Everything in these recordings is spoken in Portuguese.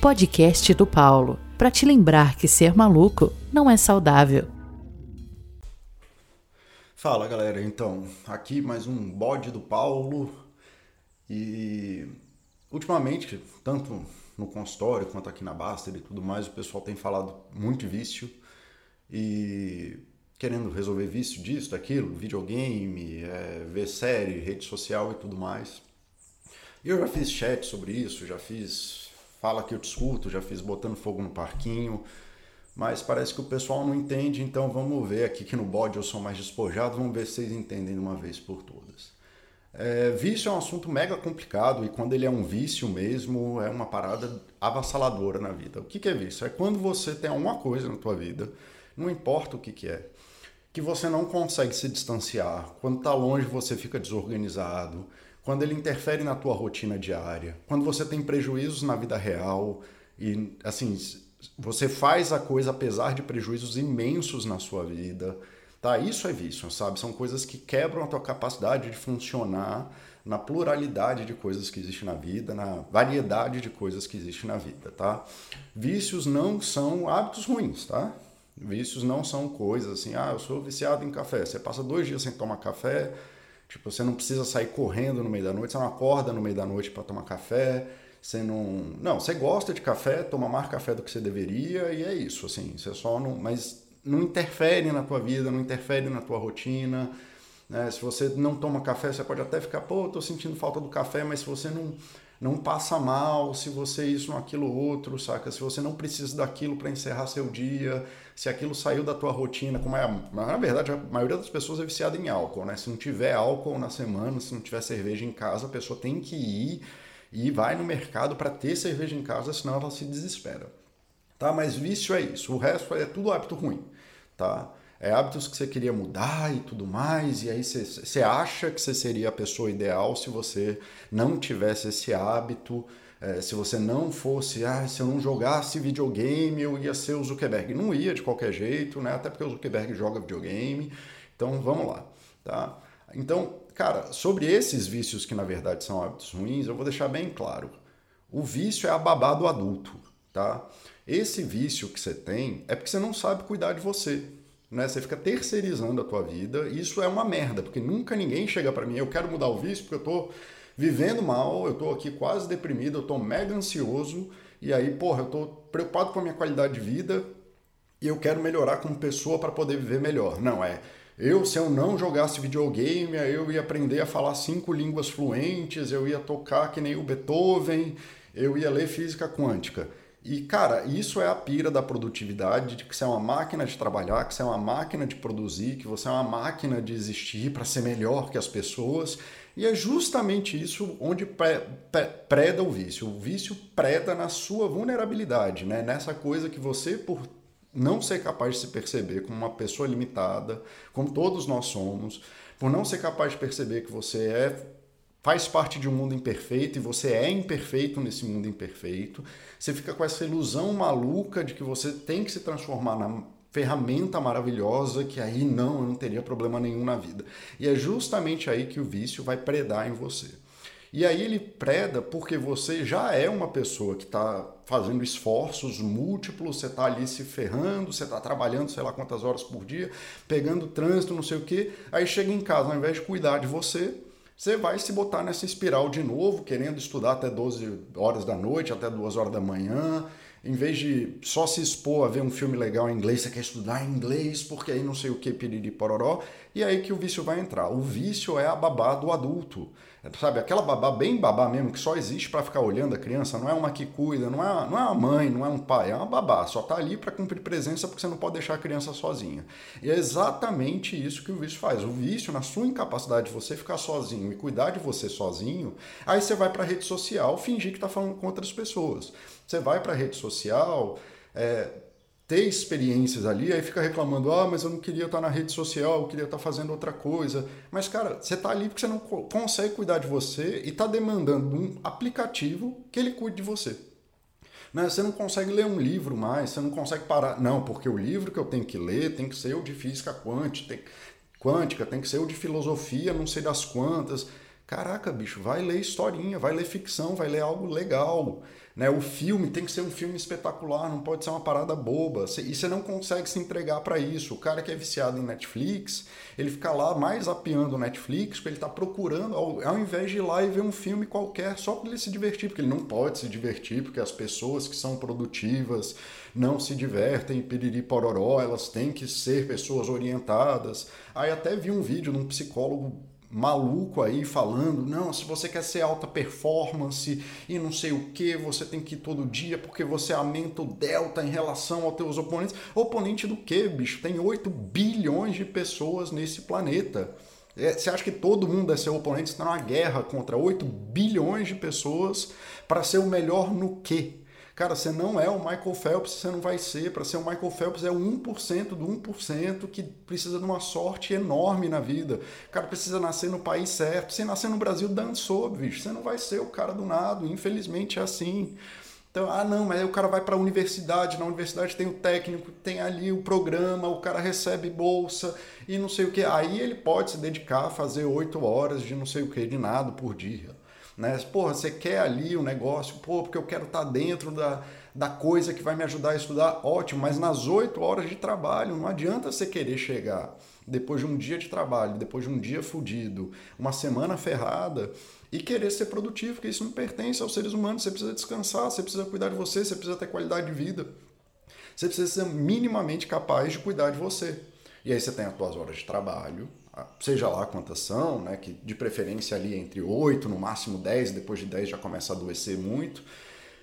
podcast do Paulo, para te lembrar que ser maluco não é saudável. Fala galera, então, aqui mais um bode do Paulo e ultimamente, tanto no consultório quanto aqui na Baster e tudo mais, o pessoal tem falado muito vício e querendo resolver vício disso, daquilo, videogame, é, ver série, rede social e tudo mais. Eu já fiz chat sobre isso, já fiz fala que eu te escuto, já fiz botando fogo no parquinho, mas parece que o pessoal não entende, então vamos ver aqui que no bode eu sou mais despojado, vamos ver se vocês entendem de uma vez por todas. É, vício é um assunto mega complicado e quando ele é um vício mesmo, é uma parada avassaladora na vida. O que, que é vício? É quando você tem alguma coisa na tua vida, não importa o que, que é, que você não consegue se distanciar. Quando está longe, você fica desorganizado quando ele interfere na tua rotina diária, quando você tem prejuízos na vida real e assim, você faz a coisa apesar de prejuízos imensos na sua vida, tá? Isso é vício, sabe? São coisas que quebram a tua capacidade de funcionar na pluralidade de coisas que existe na vida, na variedade de coisas que existe na vida, tá? Vícios não são hábitos ruins, tá? Vícios não são coisas assim, ah, eu sou viciado em café. Você passa dois dias sem tomar café, Tipo, você não precisa sair correndo no meio da noite, você não acorda no meio da noite para tomar café, você não. Não, você gosta de café, toma mais café do que você deveria, e é isso, assim, você só não. Mas não interfere na tua vida, não interfere na tua rotina. Né? Se você não toma café, você pode até ficar, pô, tô sentindo falta do café, mas se você não não passa mal se você isso, aquilo, outro, saca? Se você não precisa daquilo para encerrar seu dia, se aquilo saiu da tua rotina, como é, na verdade, a maioria das pessoas é viciada em álcool, né? Se não tiver álcool na semana, se não tiver cerveja em casa, a pessoa tem que ir e vai no mercado para ter cerveja em casa, senão ela se desespera. Tá? Mas vício é isso, o resto é tudo hábito ruim, tá? É, hábitos que você queria mudar e tudo mais, e aí você, você acha que você seria a pessoa ideal se você não tivesse esse hábito, é, se você não fosse, ah, se eu não jogasse videogame, eu ia ser o Zuckerberg. Não ia de qualquer jeito, né? Até porque o Zuckerberg joga videogame. Então vamos lá, tá? Então, cara, sobre esses vícios que na verdade são hábitos ruins, eu vou deixar bem claro. O vício é a babá do adulto, tá? Esse vício que você tem é porque você não sabe cuidar de você né? Você fica terceirizando a tua vida e isso é uma merda, porque nunca ninguém chega para mim, eu quero mudar o vício porque eu tô vivendo mal, eu tô aqui quase deprimido, eu tô mega ansioso e aí, porra, eu tô preocupado com a minha qualidade de vida e eu quero melhorar como pessoa para poder viver melhor. Não, é eu, se eu não jogasse videogame, eu ia aprender a falar cinco línguas fluentes, eu ia tocar que nem o Beethoven, eu ia ler física quântica. E, cara, isso é a pira da produtividade, de que você é uma máquina de trabalhar, que você é uma máquina de produzir, que você é uma máquina de existir para ser melhor que as pessoas. E é justamente isso onde preda o vício. O vício preda na sua vulnerabilidade, né? nessa coisa que você, por não ser capaz de se perceber como uma pessoa limitada, como todos nós somos, por não ser capaz de perceber que você é faz parte de um mundo imperfeito e você é imperfeito nesse mundo imperfeito. Você fica com essa ilusão maluca de que você tem que se transformar na ferramenta maravilhosa que aí não, não teria problema nenhum na vida. E é justamente aí que o vício vai predar em você. E aí ele preda porque você já é uma pessoa que está fazendo esforços múltiplos, você está ali se ferrando, você está trabalhando sei lá quantas horas por dia, pegando trânsito, não sei o quê. Aí chega em casa, ao invés de cuidar de você, você vai se botar nessa espiral de novo, querendo estudar até 12 horas da noite, até 2 horas da manhã. Em vez de só se expor a ver um filme legal em inglês, você quer estudar inglês, porque aí não sei o que, piriri pororó. E aí que o vício vai entrar. O vício é a babá do adulto. Sabe, aquela babá bem babá mesmo, que só existe para ficar olhando a criança, não é uma que cuida, não é, não é uma mãe, não é um pai, é uma babá, só tá ali para cumprir presença porque você não pode deixar a criança sozinha. E é exatamente isso que o vício faz. O vício, na sua incapacidade de você ficar sozinho e cuidar de você sozinho, aí você vai para a rede social fingir que tá falando com outras pessoas. Você vai para a rede social, é, ter experiências ali, aí fica reclamando, ah, mas eu não queria estar na rede social, eu queria estar fazendo outra coisa. Mas, cara, você está ali porque você não consegue cuidar de você e está demandando um aplicativo que ele cuide de você. Né? Você não consegue ler um livro mais, você não consegue parar. Não, porque o livro que eu tenho que ler tem que ser o de física quântica, tem, quântica, tem que ser o de filosofia, não sei das quantas. Caraca, bicho, vai ler historinha, vai ler ficção, vai ler algo legal. Né? O filme tem que ser um filme espetacular, não pode ser uma parada boba. E você não consegue se entregar para isso. O cara que é viciado em Netflix, ele fica lá mais apiando o Netflix, porque ele está procurando, ao, ao, invés de ir lá e ver um filme qualquer só para ele se divertir, porque ele não pode se divertir, porque as pessoas que são produtivas não se divertem, piriri pororó, elas têm que ser pessoas orientadas. Aí até vi um vídeo de um psicólogo maluco aí falando, não, se você quer ser alta performance e não sei o que, você tem que ir todo dia porque você aumenta o delta em relação aos teus oponentes. Oponente do que, bicho? Tem 8 bilhões de pessoas nesse planeta. É, você acha que todo mundo é seu oponente? Você está numa guerra contra 8 bilhões de pessoas para ser o melhor no quê? Cara, você não é o Michael Phelps, você não vai ser. Para ser o Michael Phelps é o 1% do 1% que precisa de uma sorte enorme na vida. Cara precisa nascer no país certo. Se nascer no Brasil, dançou, bicho. Você não vai ser o cara do nada. Infelizmente é assim. Então, ah, não, mas aí o cara vai para a universidade, na universidade tem o técnico, tem ali o programa, o cara recebe bolsa e não sei o que. Aí ele pode se dedicar a fazer oito horas de não sei o que, de nada por dia. Né? Porra, você quer ali o um negócio, pô, porque eu quero estar tá dentro da, da coisa que vai me ajudar a estudar, ótimo, mas nas oito horas de trabalho, não adianta você querer chegar depois de um dia de trabalho, depois de um dia fudido, uma semana ferrada, e querer ser produtivo, porque isso não pertence aos seres humanos. Você precisa descansar, você precisa cuidar de você, você precisa ter qualidade de vida. Você precisa ser minimamente capaz de cuidar de você. E aí você tem as suas horas de trabalho, seja lá quantas são, né, que de preferência ali entre 8, no máximo 10, depois de 10 já começa a adoecer muito.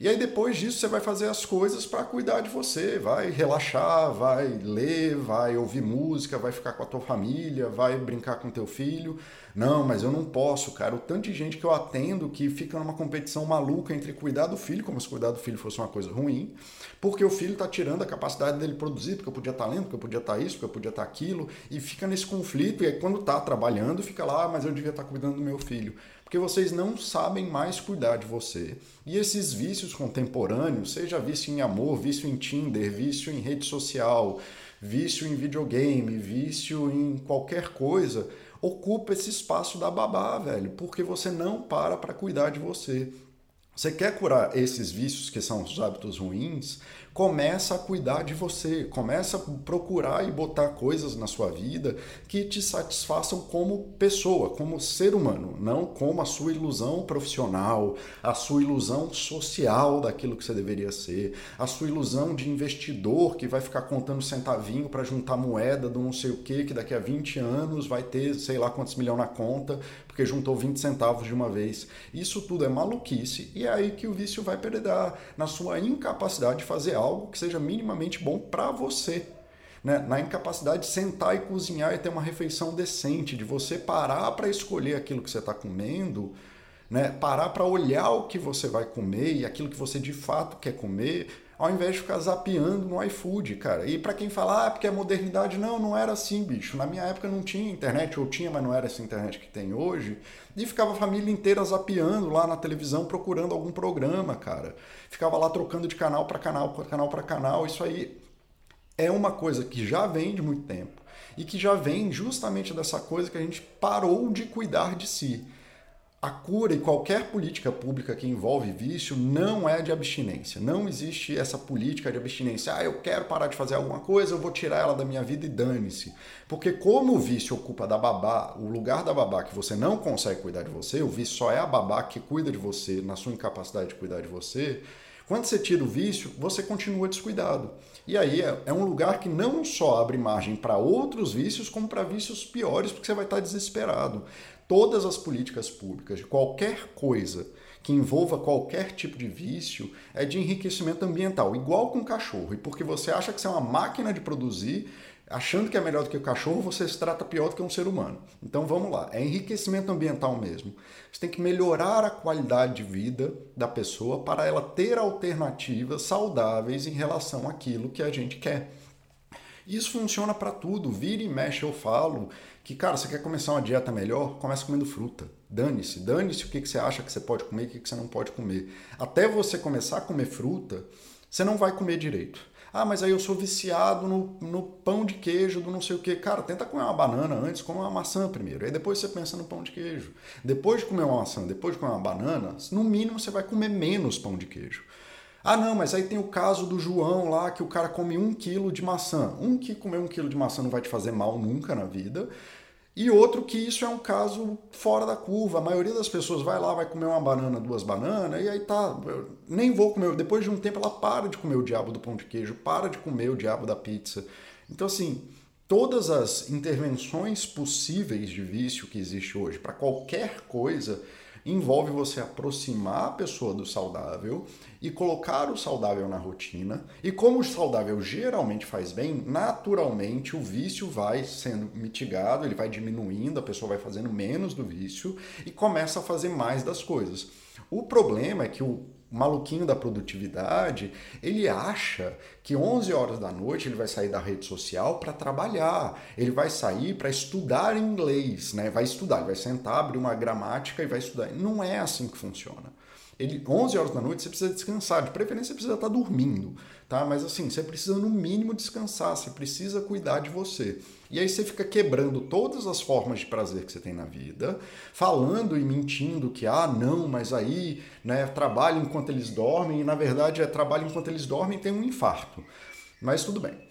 E aí depois disso você vai fazer as coisas para cuidar de você, vai relaxar, vai ler, vai ouvir música, vai ficar com a tua família, vai brincar com teu filho. Não, mas eu não posso, cara. O tanto de gente que eu atendo que fica numa competição maluca entre cuidar do filho, como se cuidar do filho fosse uma coisa ruim, porque o filho está tirando a capacidade dele produzir, porque eu podia estar tá lendo, porque eu podia estar tá isso, porque eu podia estar tá aquilo, e fica nesse conflito, e aí quando está trabalhando, fica lá, ah, mas eu devia estar cuidando do meu filho porque vocês não sabem mais cuidar de você. E esses vícios contemporâneos, seja vício em amor, vício em Tinder, vício em rede social, vício em videogame, vício em qualquer coisa, ocupa esse espaço da babá, velho, porque você não para para cuidar de você. Você quer curar esses vícios que são os hábitos ruins? Começa a cuidar de você, começa a procurar e botar coisas na sua vida que te satisfaçam como pessoa, como ser humano, não como a sua ilusão profissional, a sua ilusão social daquilo que você deveria ser, a sua ilusão de investidor que vai ficar contando centavinho para juntar moeda do não sei o que, que daqui a 20 anos vai ter sei lá quantos milhões na conta, porque juntou 20 centavos de uma vez. Isso tudo é maluquice e é aí que o vício vai perder na sua incapacidade de fazer algo que seja minimamente bom para você. Né? Na incapacidade de sentar e cozinhar e ter uma refeição decente, de você parar para escolher aquilo que você está comendo, né? parar para olhar o que você vai comer e aquilo que você de fato quer comer, ao invés de ficar zapeando no iFood, cara. E para quem fala, ah, porque é modernidade, não, não era assim, bicho. Na minha época não tinha internet, ou tinha, mas não era essa internet que tem hoje. E ficava a família inteira zapeando lá na televisão, procurando algum programa, cara. Ficava lá trocando de canal para canal, canal para canal. Isso aí é uma coisa que já vem de muito tempo e que já vem justamente dessa coisa que a gente parou de cuidar de si. A cura e qualquer política pública que envolve vício não é de abstinência. Não existe essa política de abstinência. Ah, eu quero parar de fazer alguma coisa, eu vou tirar ela da minha vida e dane-se. Porque como o vício ocupa da babá, o lugar da babá que você não consegue cuidar de você, o vício só é a babá que cuida de você na sua incapacidade de cuidar de você. Quando você tira o vício, você continua descuidado. E aí é, é um lugar que não só abre margem para outros vícios, como para vícios piores, porque você vai estar desesperado todas as políticas públicas de qualquer coisa que envolva qualquer tipo de vício é de enriquecimento ambiental, igual com cachorro. E porque você acha que você é uma máquina de produzir, achando que é melhor do que o cachorro, você se trata pior do que um ser humano. Então vamos lá, é enriquecimento ambiental mesmo. Você tem que melhorar a qualidade de vida da pessoa para ela ter alternativas saudáveis em relação àquilo que a gente quer. Isso funciona para tudo. Vira e mexe, eu falo que, cara, você quer começar uma dieta melhor? Começa comendo fruta. Dane-se. Dane-se o que, você acha que você pode comer e o que você não pode comer. Até você começar a comer fruta, você não vai comer direito. Ah, mas aí eu sou viciado no, no pão de queijo do não sei o que. Cara, tenta comer uma banana antes, come uma maçã primeiro. Aí depois você pensa no pão de queijo. Depois de comer uma maçã, depois de comer uma banana, no mínimo você vai comer menos pão de queijo. Ah, não, mas aí tem o caso do João lá, que o cara come um quilo de maçã. Um que comer um quilo de maçã não vai te fazer mal nunca na vida. E outro que isso é um caso fora da curva. A maioria das pessoas vai lá, vai comer uma banana, duas bananas, e aí tá, nem vou comer. Depois de um tempo ela para de comer o diabo do pão de queijo, para de comer o diabo da pizza. Então, assim, todas as intervenções possíveis de vício que existe hoje para qualquer coisa envolve você aproximar a pessoa do saudável e colocar o saudável na rotina. E como o saudável geralmente faz bem, naturalmente o vício vai sendo mitigado, ele vai diminuindo, a pessoa vai fazendo menos do vício e começa a fazer mais das coisas. O problema é que o maluquinho da produtividade, ele acha que 11 horas da noite ele vai sair da rede social para trabalhar, ele vai sair para estudar inglês, né? Vai estudar, ele vai sentar, abrir uma gramática e vai estudar. Não é assim que funciona. Ele, 11 horas da noite você precisa descansar, de preferência você precisa estar dormindo, tá? Mas assim, você precisa no mínimo descansar, você precisa cuidar de você. E aí você fica quebrando todas as formas de prazer que você tem na vida, falando e mentindo que, ah, não, mas aí, né, trabalho enquanto eles dormem, e na verdade é trabalho enquanto eles dormem e tem um infarto. Mas tudo bem.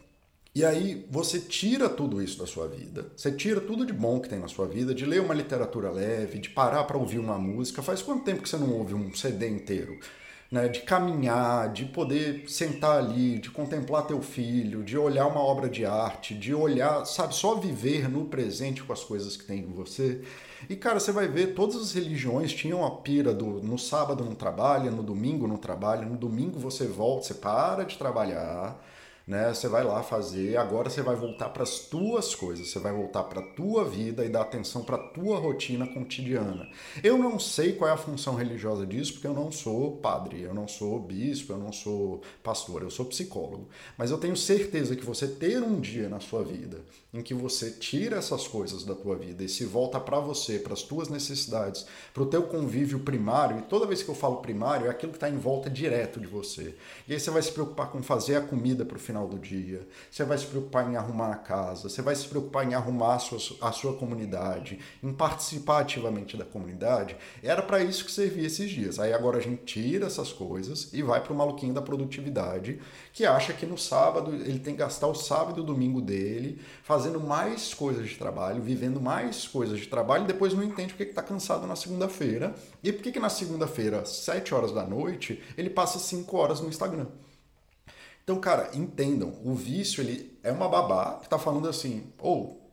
E aí você tira tudo isso da sua vida, você tira tudo de bom que tem na sua vida, de ler uma literatura leve, de parar para ouvir uma música. Faz quanto tempo que você não ouve um CD inteiro? Né, de caminhar, de poder sentar ali, de contemplar teu filho, de olhar uma obra de arte, de olhar, sabe, só viver no presente com as coisas que tem em você. E cara, você vai ver, todas as religiões tinham a pira do no sábado não trabalha, no domingo não trabalha, no domingo você volta, você para de trabalhar né? Você vai lá fazer, agora você vai voltar para as tuas coisas, você vai voltar para a tua vida e dar atenção para a tua rotina cotidiana. Eu não sei qual é a função religiosa disso, porque eu não sou padre, eu não sou bispo, eu não sou pastor, eu sou psicólogo. Mas eu tenho certeza que você ter um dia na sua vida em que você tira essas coisas da tua vida e se volta para você, para as tuas necessidades, para o teu convívio primário, e toda vez que eu falo primário, é aquilo que está em volta direto de você. E aí você vai se preocupar com fazer a comida para o final do dia, você vai se preocupar em arrumar a casa, você vai se preocupar em arrumar a sua, a sua comunidade, em participar ativamente da comunidade. Era para isso que servia esses dias. Aí agora a gente tira essas coisas e vai para o maluquinho da produtividade, que acha que no sábado ele tem que gastar o sábado e o domingo dele fazendo mais coisas de trabalho, vivendo mais coisas de trabalho, e depois não entende porque está cansado na segunda-feira. E por que na segunda-feira, sete horas da noite, ele passa cinco horas no Instagram. Então, cara, entendam, o vício ele é uma babá que está falando assim, ou oh,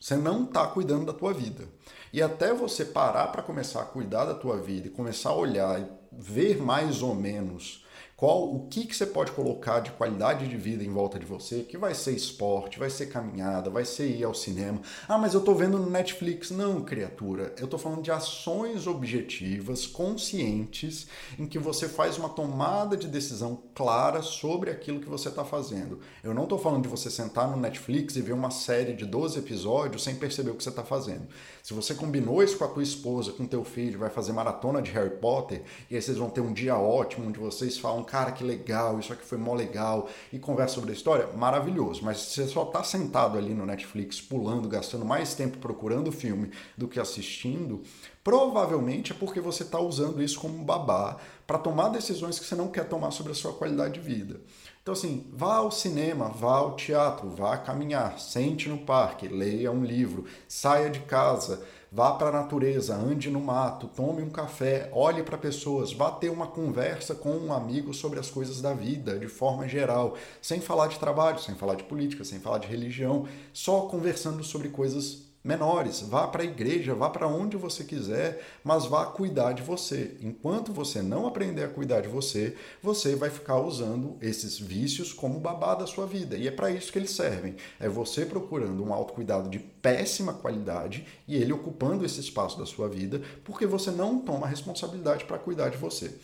você não está cuidando da tua vida. E até você parar para começar a cuidar da tua vida e começar a olhar e ver mais ou menos qual o que, que você pode colocar de qualidade de vida em volta de você, que vai ser esporte, vai ser caminhada, vai ser ir ao cinema. Ah, mas eu tô vendo no Netflix. Não, criatura. Eu tô falando de ações objetivas, conscientes, em que você faz uma tomada de decisão clara sobre aquilo que você está fazendo. Eu não tô falando de você sentar no Netflix e ver uma série de 12 episódios sem perceber o que você está fazendo. Se você combinou isso com a tua esposa, com teu filho, vai fazer maratona de Harry Potter, e aí vocês vão ter um dia ótimo onde vocês falam cara, que legal, isso aqui foi mó legal, e conversa sobre a história, maravilhoso. Mas se você só tá sentado ali no Netflix, pulando, gastando mais tempo procurando o filme do que assistindo, provavelmente é porque você está usando isso como babá para tomar decisões que você não quer tomar sobre a sua qualidade de vida. Então, assim, vá ao cinema, vá ao teatro, vá caminhar, sente no parque, leia um livro, saia de casa Vá para a natureza, ande no mato, tome um café, olhe para pessoas, vá ter uma conversa com um amigo sobre as coisas da vida, de forma geral, sem falar de trabalho, sem falar de política, sem falar de religião, só conversando sobre coisas menores. Vá para a igreja, vá para onde você quiser, mas vá cuidar de você. Enquanto você não aprender a cuidar de você, você vai ficar usando esses vícios como babá da sua vida. E é para isso que eles servem. É você procurando um autocuidado de péssima qualidade e ele ocupando esse espaço da sua vida, porque você não toma responsabilidade para cuidar de você.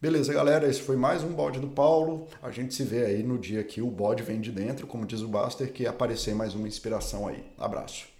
Beleza, galera, esse foi mais um bode do Paulo. A gente se vê aí no dia que o bode vem de dentro, como diz o Buster, que aparecer mais uma inspiração aí. Abraço.